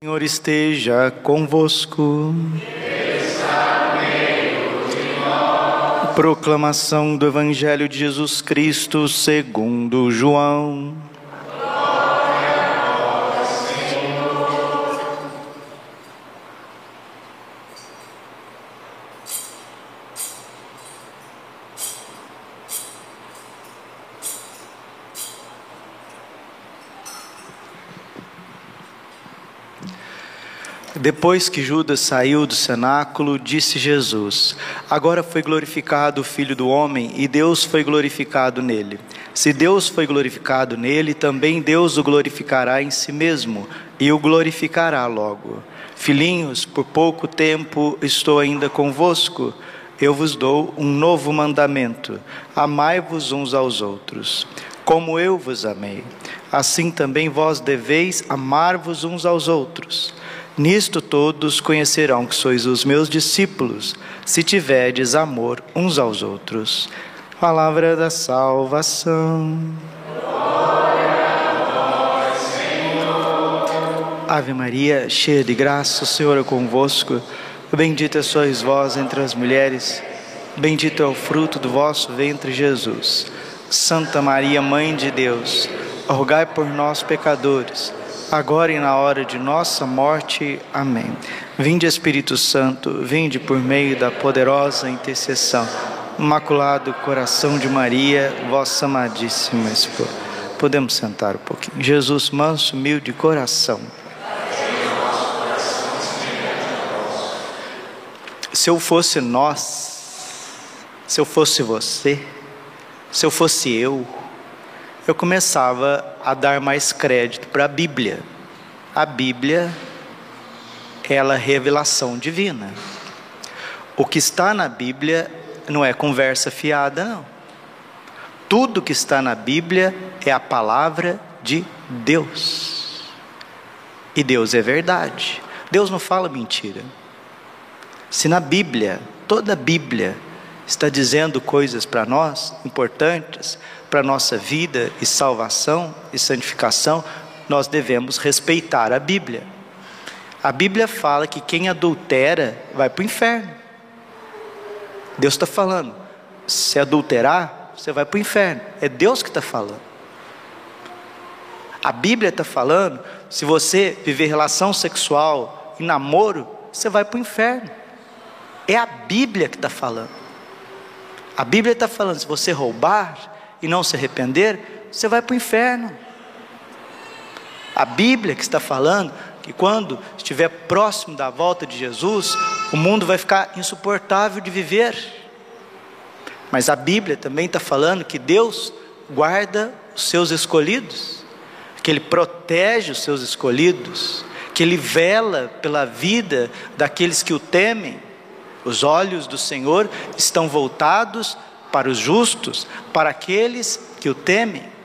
Senhor esteja convosco. Proclamação do Evangelho de Jesus Cristo segundo João. Depois que Judas saiu do cenáculo, disse Jesus: Agora foi glorificado o Filho do Homem e Deus foi glorificado nele. Se Deus foi glorificado nele, também Deus o glorificará em si mesmo e o glorificará logo. Filhinhos, por pouco tempo estou ainda convosco. Eu vos dou um novo mandamento: amai-vos uns aos outros. Como eu vos amei, assim também vós deveis amar-vos uns aos outros. Nisto todos conhecerão que sois os meus discípulos, se tiverdes amor uns aos outros. Palavra da salvação. Ave Maria, cheia de graça, o Senhor é convosco. Bendita sois vós entre as mulheres, bendito é o fruto do vosso ventre, Jesus. Santa Maria, Mãe de Deus, rogai por nós, pecadores agora e na hora de nossa morte. Amém. Vinde, Espírito Santo, vinde por meio da poderosa intercessão. Imaculado coração de Maria, vossa amadíssima esposa. Podemos sentar um pouquinho. Jesus, manso, humilde coração. Se eu fosse nós, se eu fosse você, se eu fosse eu, eu começava a dar mais crédito a Bíblia. A Bíblia, ela é revelação divina. O que está na Bíblia não é conversa fiada, não. Tudo que está na Bíblia é a palavra de Deus. E Deus é verdade. Deus não fala mentira. Se na Bíblia, toda a Bíblia, está dizendo coisas para nós importantes, para a nossa vida e salvação e santificação, nós devemos respeitar a Bíblia. A Bíblia fala que quem adultera vai para o inferno. Deus está falando, se adulterar, você vai para o inferno. É Deus que está falando. A Bíblia está falando, se você viver relação sexual e namoro, você vai para o inferno. É a Bíblia que está falando. A Bíblia está falando: se você roubar e não se arrepender, você vai para o inferno. A Bíblia que está falando que quando estiver próximo da volta de Jesus, o mundo vai ficar insuportável de viver. Mas a Bíblia também está falando que Deus guarda os seus escolhidos, que Ele protege os seus escolhidos, que Ele vela pela vida daqueles que o temem. Os olhos do Senhor estão voltados para os justos, para aqueles que o temem.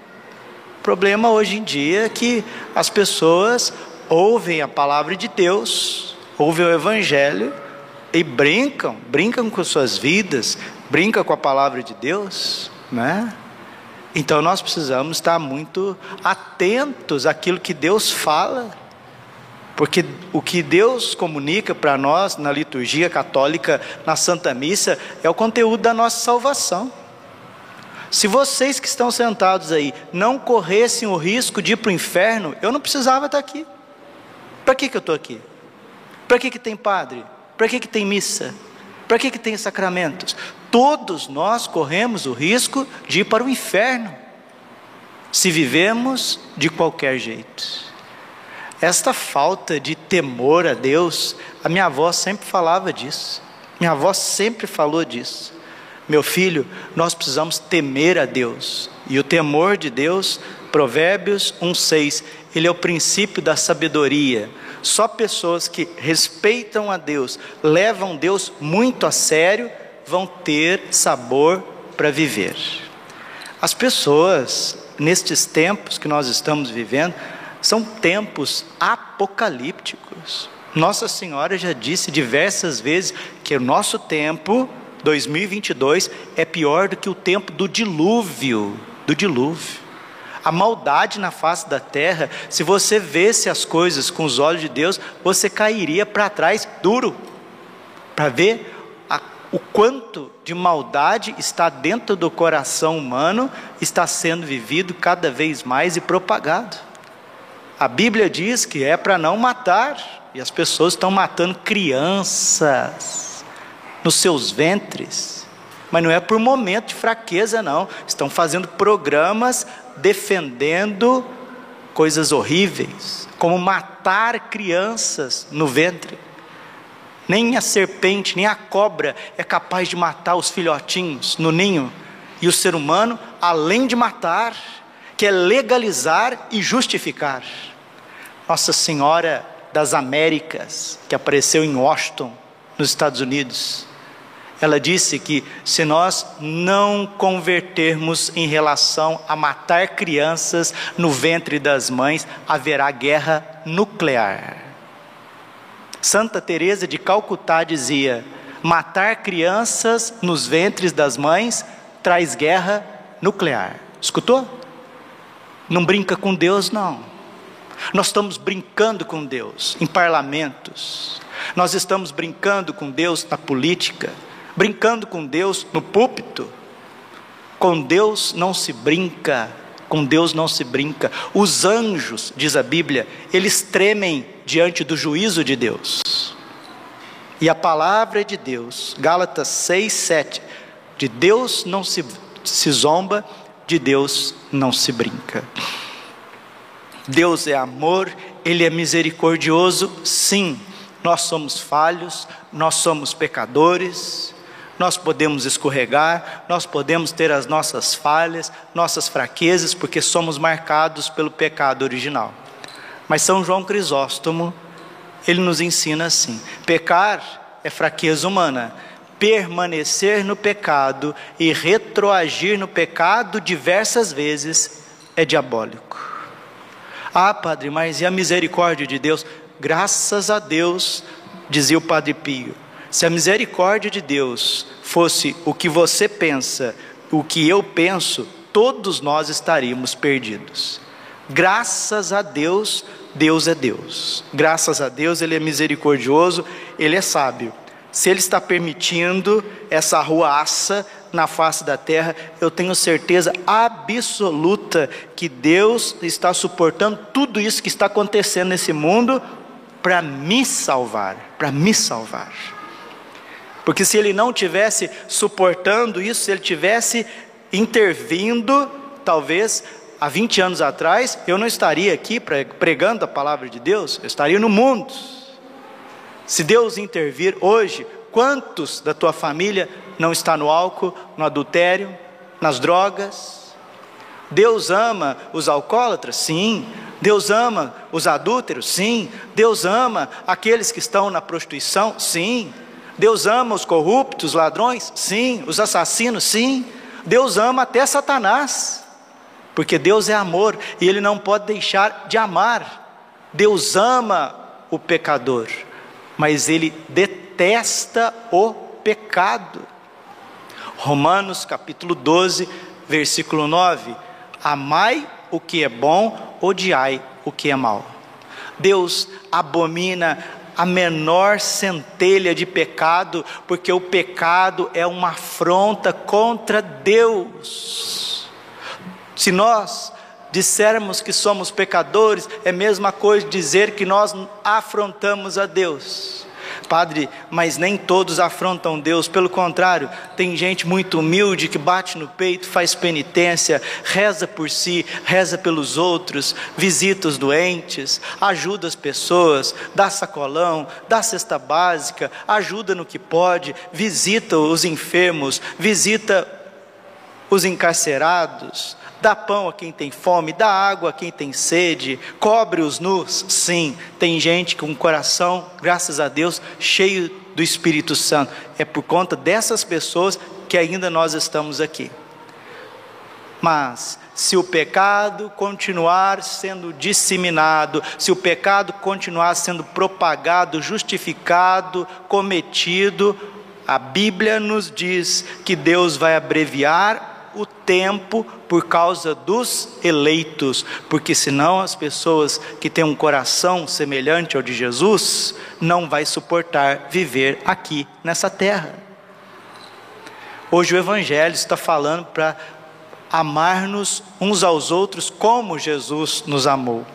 O problema hoje em dia é que as pessoas ouvem a palavra de Deus, ouvem o Evangelho e brincam, brincam com suas vidas, brincam com a palavra de Deus, né? Então nós precisamos estar muito atentos àquilo que Deus fala porque o que Deus comunica para nós na liturgia católica, na Santa Missa, é o conteúdo da nossa salvação. Se vocês que estão sentados aí não corressem o risco de ir para o inferno, eu não precisava estar aqui. Para que, que eu estou aqui? Para que, que tem padre? Para que, que tem missa? Para que, que tem sacramentos? Todos nós corremos o risco de ir para o inferno, se vivemos de qualquer jeito. Esta falta de temor a Deus, a minha avó sempre falava disso. Minha avó sempre falou disso. Meu filho, nós precisamos temer a Deus. E o temor de Deus, Provérbios 1:6, ele é o princípio da sabedoria. Só pessoas que respeitam a Deus, levam Deus muito a sério, vão ter sabor para viver. As pessoas, nestes tempos que nós estamos vivendo, são tempos apocalípticos. Nossa Senhora já disse diversas vezes que o nosso tempo, 2022, é pior do que o tempo do dilúvio, do dilúvio. a maldade na face da terra. Se você visse as coisas com os olhos de Deus, você cairia para trás duro, para ver a, o quanto de maldade está dentro do coração humano, está sendo vivido cada vez mais e propagado. A Bíblia diz que é para não matar, e as pessoas estão matando crianças nos seus ventres. Mas não é por momento de fraqueza, não. Estão fazendo programas defendendo coisas horríveis, como matar crianças no ventre. Nem a serpente, nem a cobra é capaz de matar os filhotinhos no ninho. E o ser humano, além de matar, quer legalizar e justificar. Nossa Senhora das Américas, que apareceu em Washington, nos Estados Unidos, ela disse que se nós não convertermos em relação a matar crianças no ventre das mães, haverá guerra nuclear. Santa Teresa de Calcutá dizia: matar crianças nos ventres das mães traz guerra nuclear. Escutou? Não brinca com Deus, não. Nós estamos brincando com Deus em parlamentos, nós estamos brincando com Deus na política, brincando com Deus no púlpito. Com Deus não se brinca, com Deus não se brinca. Os anjos, diz a Bíblia, eles tremem diante do juízo de Deus. E a palavra de Deus, Gálatas 6, 7, de Deus não se, se zomba, de Deus não se brinca. Deus é amor, Ele é misericordioso, sim, nós somos falhos, nós somos pecadores, nós podemos escorregar, nós podemos ter as nossas falhas, nossas fraquezas, porque somos marcados pelo pecado original. Mas São João Crisóstomo, ele nos ensina assim: pecar é fraqueza humana, permanecer no pecado e retroagir no pecado diversas vezes é diabólico. Ah, Padre, mas e a misericórdia de Deus? Graças a Deus, dizia o Padre Pio, se a misericórdia de Deus fosse o que você pensa, o que eu penso, todos nós estaríamos perdidos. Graças a Deus, Deus é Deus. Graças a Deus, Ele é misericordioso, Ele é sábio. Se Ele está permitindo essa ruaça na face da terra, eu tenho certeza absoluta que Deus está suportando tudo isso que está acontecendo nesse mundo para me salvar, para me salvar. Porque se ele não tivesse suportando isso, se ele tivesse intervindo, talvez há 20 anos atrás, eu não estaria aqui pregando a palavra de Deus, eu estaria no mundo. Se Deus intervir hoje, quantos da tua família não está no álcool, no adultério, nas drogas? Deus ama os alcoólatras? Sim. Deus ama os adúlteros? Sim. Deus ama aqueles que estão na prostituição? Sim. Deus ama os corruptos, os ladrões? Sim. Os assassinos? Sim. Deus ama até Satanás, porque Deus é amor e Ele não pode deixar de amar. Deus ama o pecador, mas Ele detesta o pecado. Romanos capítulo 12, versículo 9: Amai o que é bom, odiai o que é mal. Deus abomina a menor centelha de pecado, porque o pecado é uma afronta contra Deus. Se nós dissermos que somos pecadores, é a mesma coisa dizer que nós afrontamos a Deus. Padre, mas nem todos afrontam Deus, pelo contrário, tem gente muito humilde que bate no peito, faz penitência, reza por si, reza pelos outros, visita os doentes, ajuda as pessoas, dá sacolão, dá cesta básica, ajuda no que pode, visita os enfermos, visita os encarcerados, dá pão a quem tem fome, dá água a quem tem sede, cobre os nus. Sim, tem gente com o coração, graças a Deus, cheio do Espírito Santo. É por conta dessas pessoas que ainda nós estamos aqui. Mas, se o pecado continuar sendo disseminado, se o pecado continuar sendo propagado, justificado, cometido, a Bíblia nos diz que Deus vai abreviar o tempo por causa dos eleitos, porque senão as pessoas que têm um coração semelhante ao de Jesus não vai suportar viver aqui nessa terra. Hoje o evangelho está falando para amar-nos uns aos outros como Jesus nos amou.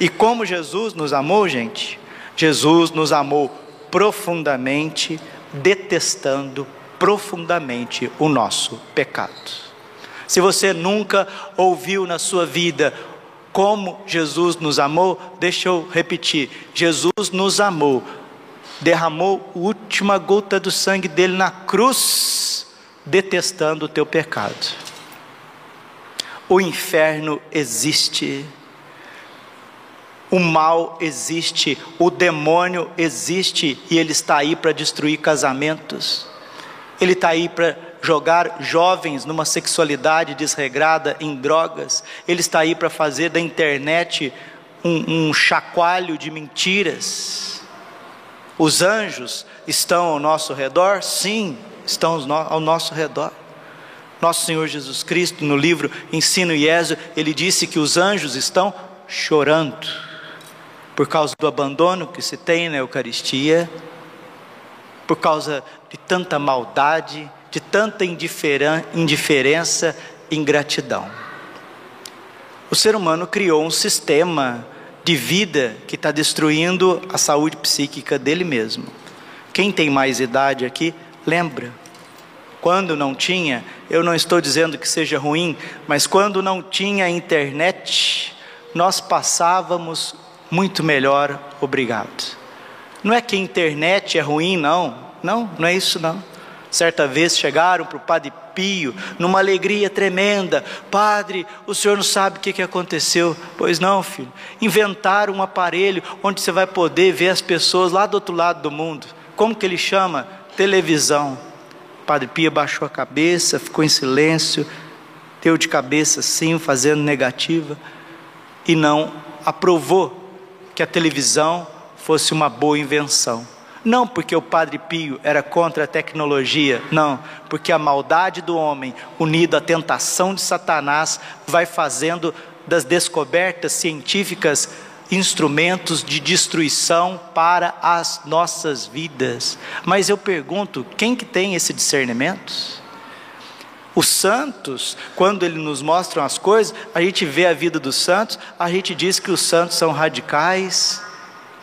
E como Jesus nos amou, gente? Jesus nos amou profundamente, detestando profundamente o nosso pecado. Se você nunca ouviu na sua vida como Jesus nos amou, deixa eu repetir: Jesus nos amou, derramou a última gota do sangue dele na cruz, detestando o teu pecado. O inferno existe, o mal existe, o demônio existe e ele está aí para destruir casamentos, ele está aí para jogar jovens numa sexualidade desregrada, em drogas, ele está aí para fazer da internet um, um chacoalho de mentiras. Os anjos estão ao nosso redor? Sim, estão ao nosso redor. Nosso Senhor Jesus Cristo, no livro Ensino e Ézio, ele disse que os anjos estão chorando por causa do abandono que se tem na Eucaristia, por causa de tanta maldade, de tanta indiferença e ingratidão. O ser humano criou um sistema de vida que está destruindo a saúde psíquica dele mesmo. Quem tem mais idade aqui, lembra. Quando não tinha, eu não estou dizendo que seja ruim, mas quando não tinha internet, nós passávamos muito melhor, obrigado. Não é que a internet é ruim, não. Não, não é isso não. Certa vez chegaram para o Padre Pio, numa alegria tremenda: Padre, o senhor não sabe o que, que aconteceu? Pois não, filho. Inventaram um aparelho onde você vai poder ver as pessoas lá do outro lado do mundo. Como que ele chama? Televisão. Padre Pio baixou a cabeça, ficou em silêncio, deu de cabeça assim, fazendo negativa, e não aprovou que a televisão fosse uma boa invenção. Não porque o Padre Pio era contra a tecnologia, não, porque a maldade do homem, unido à tentação de Satanás, vai fazendo das descobertas científicas instrumentos de destruição para as nossas vidas. Mas eu pergunto, quem que tem esse discernimento? Os santos, quando ele nos mostram as coisas, a gente vê a vida dos santos, a gente diz que os santos são radicais,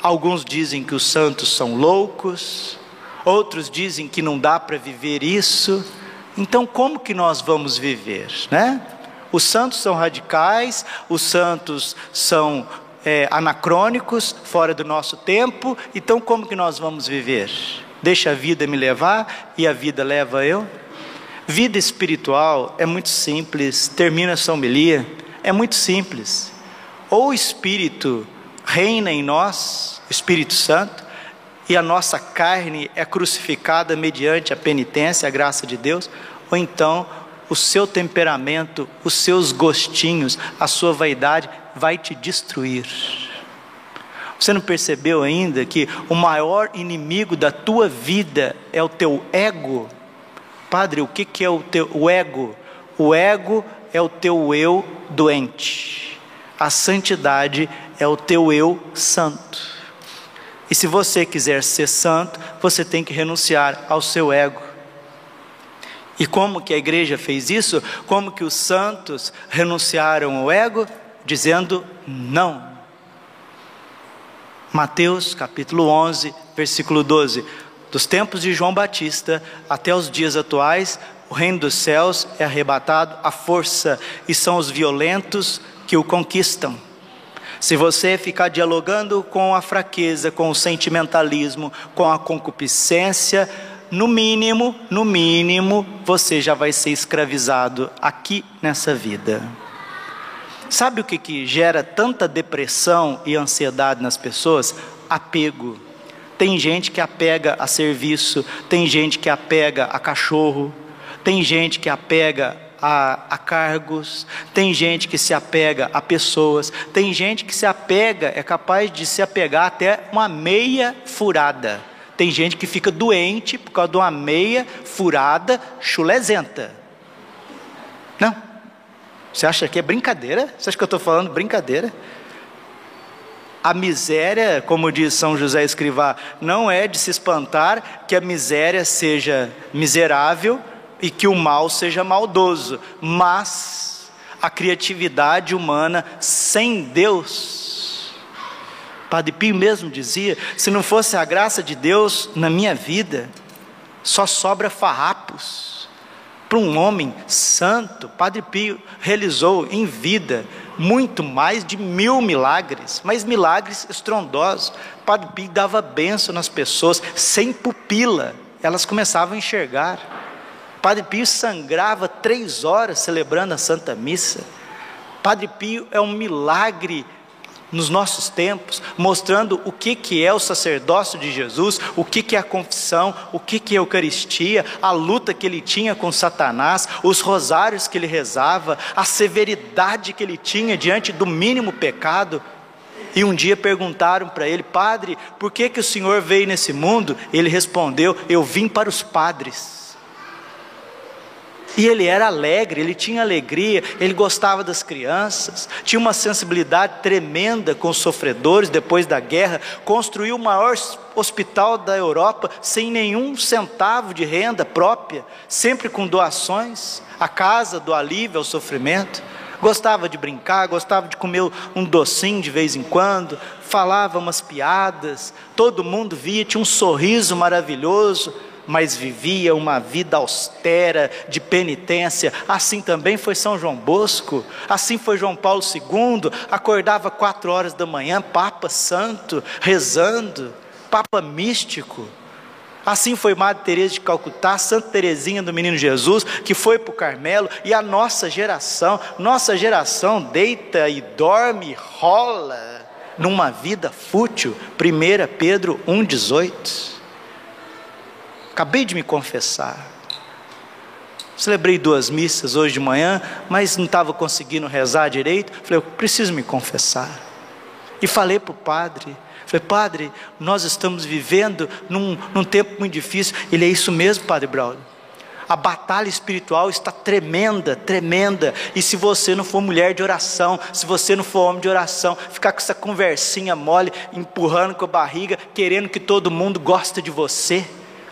Alguns dizem que os santos são loucos, outros dizem que não dá para viver isso. Então, como que nós vamos viver, né? Os santos são radicais, os santos são é, anacrônicos, fora do nosso tempo. Então, como que nós vamos viver? Deixa a vida me levar e a vida leva eu? Vida espiritual é muito simples. Termina essa homilia. É muito simples. Ou o espírito reina em nós, Espírito Santo, e a nossa carne é crucificada mediante a penitência, a graça de Deus, ou então o seu temperamento, os seus gostinhos, a sua vaidade vai te destruir. Você não percebeu ainda que o maior inimigo da tua vida é o teu ego? Padre, o que, é o teu o ego? O ego é o teu eu doente. A santidade é o teu eu santo. E se você quiser ser santo, você tem que renunciar ao seu ego. E como que a igreja fez isso? Como que os santos renunciaram ao ego? Dizendo não. Mateus capítulo 11, versículo 12. Dos tempos de João Batista até os dias atuais, o reino dos céus é arrebatado à força, e são os violentos que o conquistam. Se você ficar dialogando com a fraqueza, com o sentimentalismo, com a concupiscência, no mínimo, no mínimo, você já vai ser escravizado aqui nessa vida. Sabe o que, que gera tanta depressão e ansiedade nas pessoas? Apego. Tem gente que apega a serviço, tem gente que apega a cachorro, tem gente que apega a, a, cargos, tem gente que se apega a pessoas, tem gente que se apega, é capaz de se apegar até uma meia furada. Tem gente que fica doente por causa de uma meia furada chulezenta. Não. Você acha que é brincadeira? Você acha que eu estou falando brincadeira? A miséria, como diz São José Escrivá, não é de se espantar que a miséria seja miserável e que o mal seja maldoso, mas a criatividade humana sem Deus. Padre Pio mesmo dizia: se não fosse a graça de Deus na minha vida, só sobra farrapos para um homem santo, Padre Pio realizou em vida muito mais de mil milagres, mas milagres estrondosos. Padre Pio dava benção nas pessoas, sem pupila, elas começavam a enxergar. Padre Pio sangrava três horas celebrando a Santa Missa. Padre Pio é um milagre nos nossos tempos, mostrando o que, que é o sacerdócio de Jesus, o que, que é a confissão, o que, que é a Eucaristia, a luta que ele tinha com Satanás, os rosários que ele rezava, a severidade que ele tinha diante do mínimo pecado. E um dia perguntaram para ele, Padre, por que, que o Senhor veio nesse mundo? Ele respondeu: Eu vim para os padres. E ele era alegre, ele tinha alegria, ele gostava das crianças, tinha uma sensibilidade tremenda com os sofredores depois da guerra, construiu o maior hospital da Europa sem nenhum centavo de renda própria, sempre com doações, a casa do alívio ao sofrimento. Gostava de brincar, gostava de comer um docinho de vez em quando, falava umas piadas, todo mundo via, tinha um sorriso maravilhoso mas vivia uma vida austera de penitência. Assim também foi São João Bosco, assim foi João Paulo II, acordava quatro horas da manhã, Papa Santo, rezando, Papa místico. Assim foi Madre Teresa de Calcutá, Santa Teresinha do Menino Jesus, que foi para o Carmelo, e a nossa geração, nossa geração deita e dorme, rola numa vida fútil. 1 Pedro 1,18. Acabei de me confessar. Celebrei duas missas hoje de manhã, mas não estava conseguindo rezar direito. Falei, eu preciso me confessar. E falei para o padre: Falei, padre, nós estamos vivendo num, num tempo muito difícil. Ele é isso mesmo, padre Braulio. A batalha espiritual está tremenda, tremenda. E se você não for mulher de oração, se você não for homem de oração, ficar com essa conversinha mole, empurrando com a barriga, querendo que todo mundo goste de você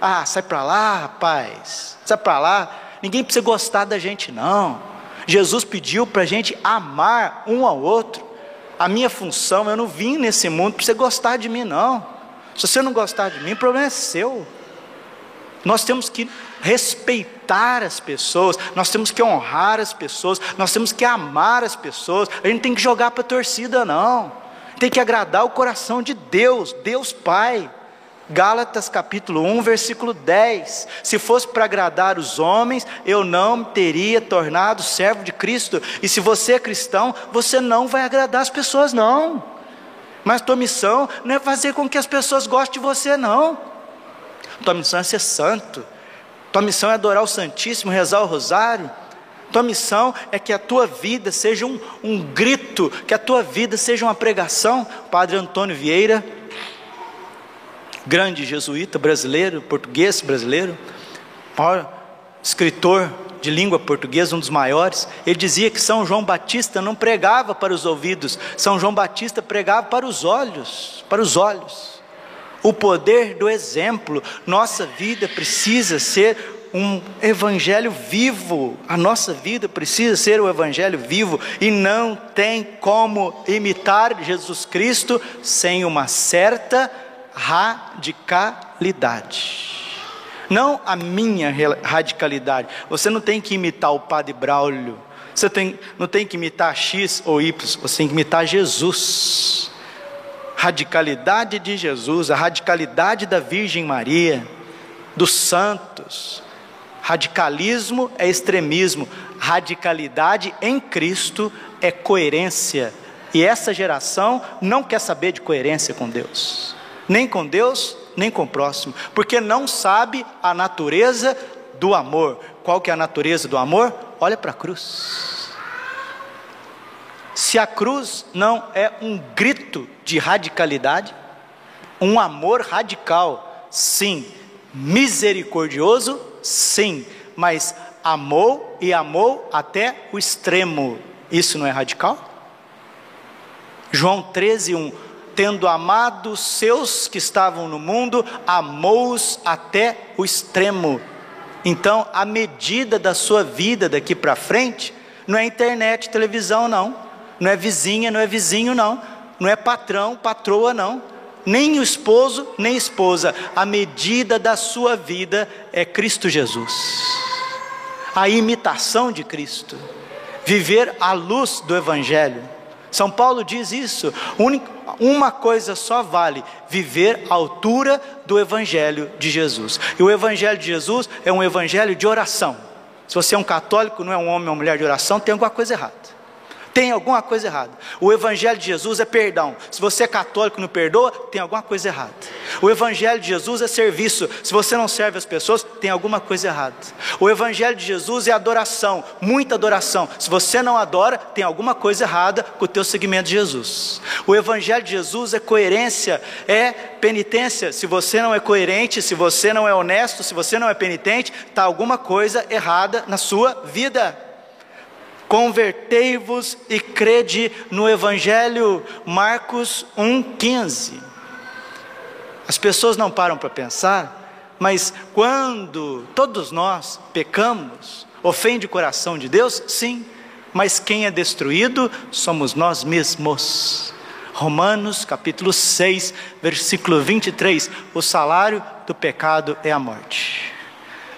ah, sai para lá, rapaz, sai para lá. Ninguém precisa gostar da gente, não. Jesus pediu para a gente amar um ao outro. A minha função, eu não vim nesse mundo para você gostar de mim, não. Se você não gostar de mim, o problema é seu. Nós temos que respeitar as pessoas, nós temos que honrar as pessoas, nós temos que amar as pessoas. A gente tem que jogar para a torcida, não. Tem que agradar o coração de Deus, Deus Pai. Gálatas capítulo 1, versículo 10. Se fosse para agradar os homens, eu não me teria tornado servo de Cristo. E se você é cristão, você não vai agradar as pessoas, não. Mas tua missão não é fazer com que as pessoas gostem de você, não. Tua missão é ser santo. Tua missão é adorar o Santíssimo, rezar o rosário. Tua missão é que a tua vida seja um, um grito, que a tua vida seja uma pregação. Padre Antônio Vieira grande jesuíta brasileiro, português brasileiro, maior escritor de língua portuguesa, um dos maiores, ele dizia que São João Batista não pregava para os ouvidos, São João Batista pregava para os olhos, para os olhos. O poder do exemplo, nossa vida precisa ser um evangelho vivo. A nossa vida precisa ser um evangelho vivo e não tem como imitar Jesus Cristo sem uma certa radicalidade. Não a minha radicalidade. Você não tem que imitar o Padre Braulio. Você tem, não tem que imitar X ou Y. Você tem que imitar Jesus. Radicalidade de Jesus, a radicalidade da Virgem Maria, dos santos. Radicalismo é extremismo, radicalidade em Cristo é coerência. E essa geração não quer saber de coerência com Deus nem com Deus, nem com o próximo, porque não sabe a natureza do amor. Qual que é a natureza do amor? Olha para a cruz. Se a cruz não é um grito de radicalidade, um amor radical, sim, misericordioso, sim, mas amou e amou até o extremo. Isso não é radical? João 13, 1. Tendo amado os seus que estavam no mundo, amou-os até o extremo. Então, a medida da sua vida daqui para frente não é internet, televisão, não. Não é vizinha, não é vizinho, não. Não é patrão, patroa, não. Nem o esposo, nem esposa. A medida da sua vida é Cristo Jesus. A imitação de Cristo. Viver à luz do Evangelho. São Paulo diz isso. Uma coisa só vale: viver à altura do Evangelho de Jesus. E o Evangelho de Jesus é um evangelho de oração. Se você é um católico, não é um homem ou mulher de oração, tem alguma coisa errada. Tem alguma coisa errada. O Evangelho de Jesus é perdão. Se você é católico e não perdoa, tem alguma coisa errada. O Evangelho de Jesus é serviço. Se você não serve as pessoas, tem alguma coisa errada. O Evangelho de Jesus é adoração, muita adoração. Se você não adora, tem alguma coisa errada com o teu seguimento de Jesus. O Evangelho de Jesus é coerência, é penitência. Se você não é coerente, se você não é honesto, se você não é penitente, está alguma coisa errada na sua vida convertei-vos e crede no Evangelho, Marcos 1,15. As pessoas não param para pensar, mas quando todos nós pecamos, ofende o coração de Deus? Sim, mas quem é destruído somos nós mesmos. Romanos capítulo 6, versículo 23: o salário do pecado é a morte.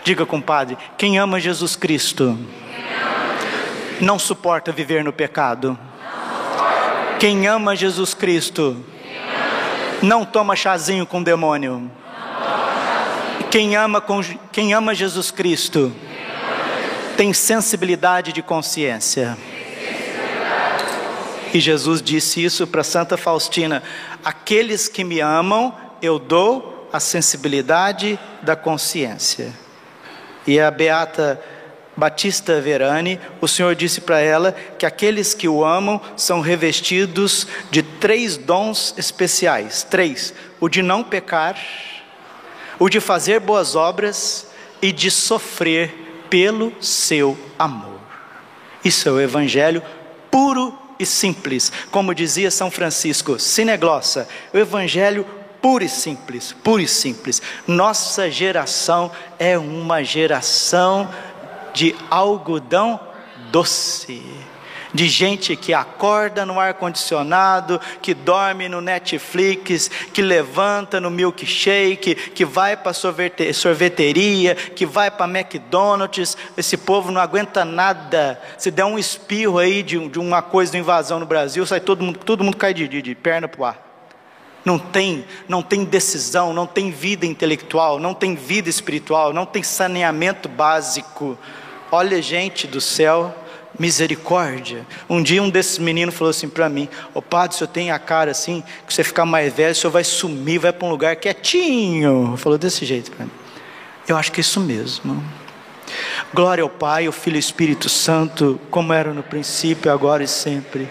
Diga, compadre, quem ama Jesus Cristo? Não suporta viver no pecado. Quem ama Jesus Cristo não toma chazinho com demônio. Quem ama, com, quem ama Jesus Cristo tem sensibilidade de consciência. E Jesus disse isso para Santa Faustina: aqueles que me amam, eu dou a sensibilidade da consciência. E a beata Batista Verani, o Senhor disse para ela que aqueles que o amam são revestidos de três dons especiais: três, o de não pecar, o de fazer boas obras e de sofrer pelo seu amor. Isso é o Evangelho puro e simples, como dizia São Francisco, sineglossa, o Evangelho puro e simples, puro e simples. Nossa geração é uma geração de algodão doce, de gente que acorda no ar-condicionado, que dorme no Netflix, que levanta no milkshake, que vai para sorveteria, que vai para McDonald's. Esse povo não aguenta nada. Se der um espirro aí de, de uma coisa de invasão no Brasil, sai todo mundo, todo mundo cai de, de, de perna para o ar não tem, não tem decisão, não tem vida intelectual, não tem vida espiritual, não tem saneamento básico. Olha, gente do céu, misericórdia. Um dia um desses meninos falou assim para mim: Ô padre, o senhor tem a cara assim, que você ficar mais velho, o senhor vai sumir, vai para um lugar quietinho. Falou desse jeito para mim. Eu acho que é isso mesmo. Glória ao Pai, ao Filho e ao Espírito Santo, como era no princípio, agora e sempre.